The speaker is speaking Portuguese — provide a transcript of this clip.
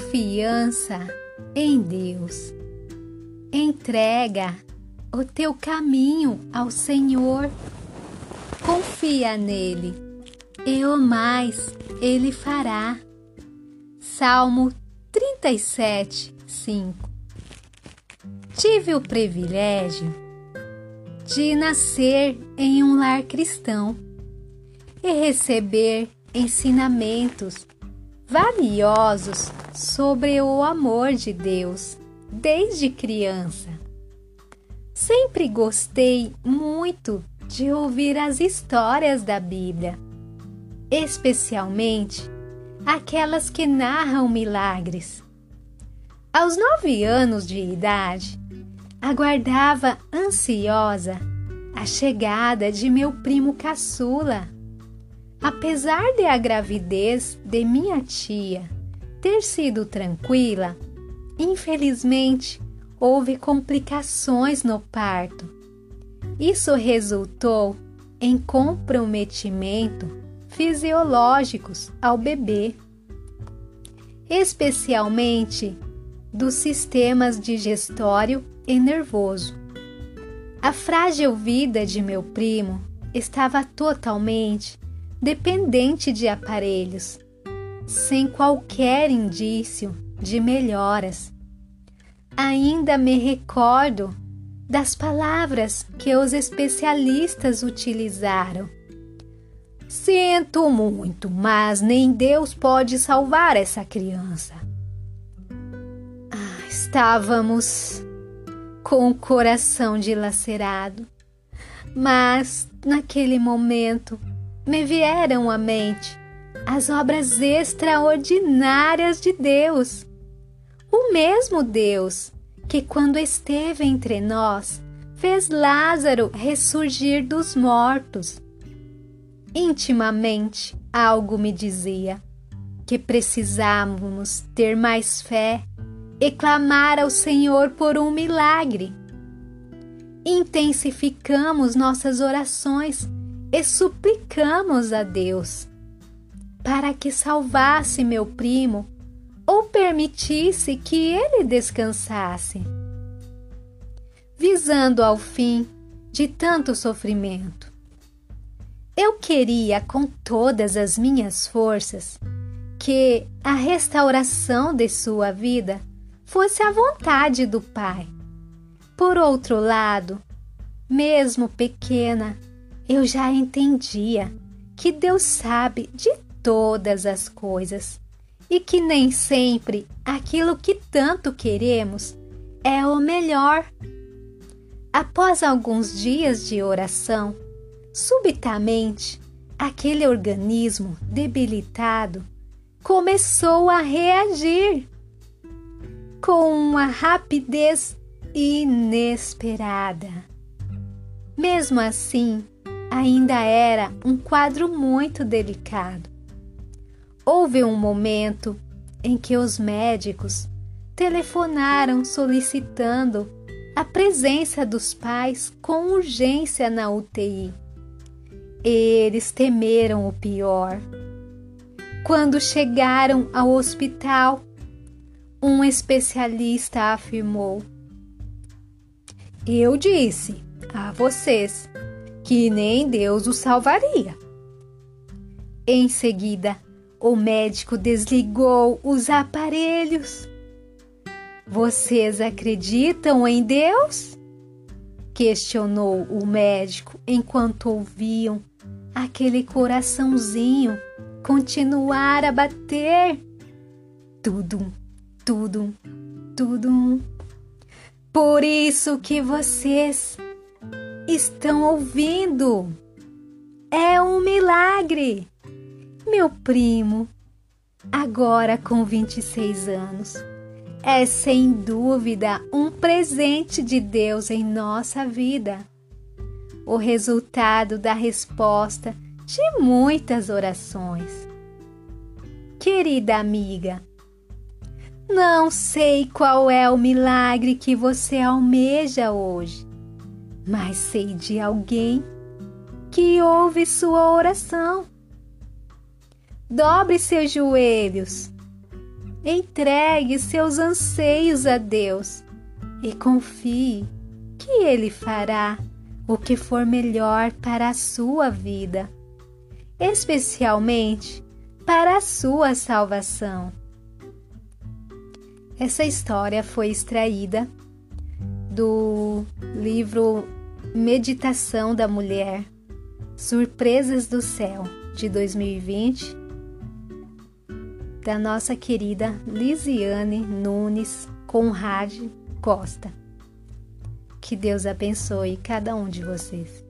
Confiança em Deus. Entrega o teu caminho ao Senhor. Confia nele e o mais ele fará. Salmo 37, 5 Tive o privilégio de nascer em um lar cristão e receber ensinamentos valiosos sobre o amor de Deus desde criança. Sempre gostei muito de ouvir as histórias da Bíblia, especialmente aquelas que narram milagres. Aos nove anos de idade, aguardava ansiosa a chegada de meu primo caçula Apesar de a gravidez de minha tia ter sido tranquila, infelizmente houve complicações no parto. Isso resultou em comprometimento fisiológicos ao bebê, especialmente dos sistemas digestório e nervoso. A frágil vida de meu primo estava totalmente dependente de aparelhos, sem qualquer indício de melhoras. Ainda me recordo das palavras que os especialistas utilizaram. Sinto muito, mas nem Deus pode salvar essa criança. Ah, estávamos com o coração dilacerado, mas naquele momento me vieram à mente as obras extraordinárias de Deus. O mesmo Deus que, quando esteve entre nós, fez Lázaro ressurgir dos mortos. Intimamente, algo me dizia que precisávamos ter mais fé e clamar ao Senhor por um milagre. Intensificamos nossas orações e suplicamos a Deus para que salvasse meu primo ou permitisse que ele descansasse, visando ao fim de tanto sofrimento. Eu queria com todas as minhas forças que a restauração de sua vida fosse a vontade do Pai. Por outro lado, mesmo pequena, eu já entendia que Deus sabe de todas as coisas e que nem sempre aquilo que tanto queremos é o melhor. Após alguns dias de oração, subitamente aquele organismo debilitado começou a reagir com uma rapidez inesperada. Mesmo assim, ainda era um quadro muito delicado. Houve um momento em que os médicos telefonaram solicitando a presença dos pais com urgência na UTI. Eles temeram o pior. Quando chegaram ao hospital, um especialista afirmou: Eu disse a vocês que nem Deus o salvaria. Em seguida, o médico desligou os aparelhos. Vocês acreditam em Deus? Questionou o médico enquanto ouviam aquele coraçãozinho continuar a bater. Tudo, tudo, tudo. Por isso que vocês estão ouvindo. É um milagre. Meu primo, agora com 26 anos, é sem dúvida um presente de Deus em nossa vida. O resultado da resposta de muitas orações. Querida amiga, não sei qual é o milagre que você almeja hoje mas sei de alguém que ouve sua oração. Dobre seus joelhos Entregue seus anseios a Deus e confie que Ele fará o que for melhor para a sua vida, especialmente para a sua salvação. Essa história foi extraída do livro Meditação da Mulher Surpresas do Céu de 2020 da nossa querida Lisiane Nunes Conrad Costa. Que Deus abençoe cada um de vocês.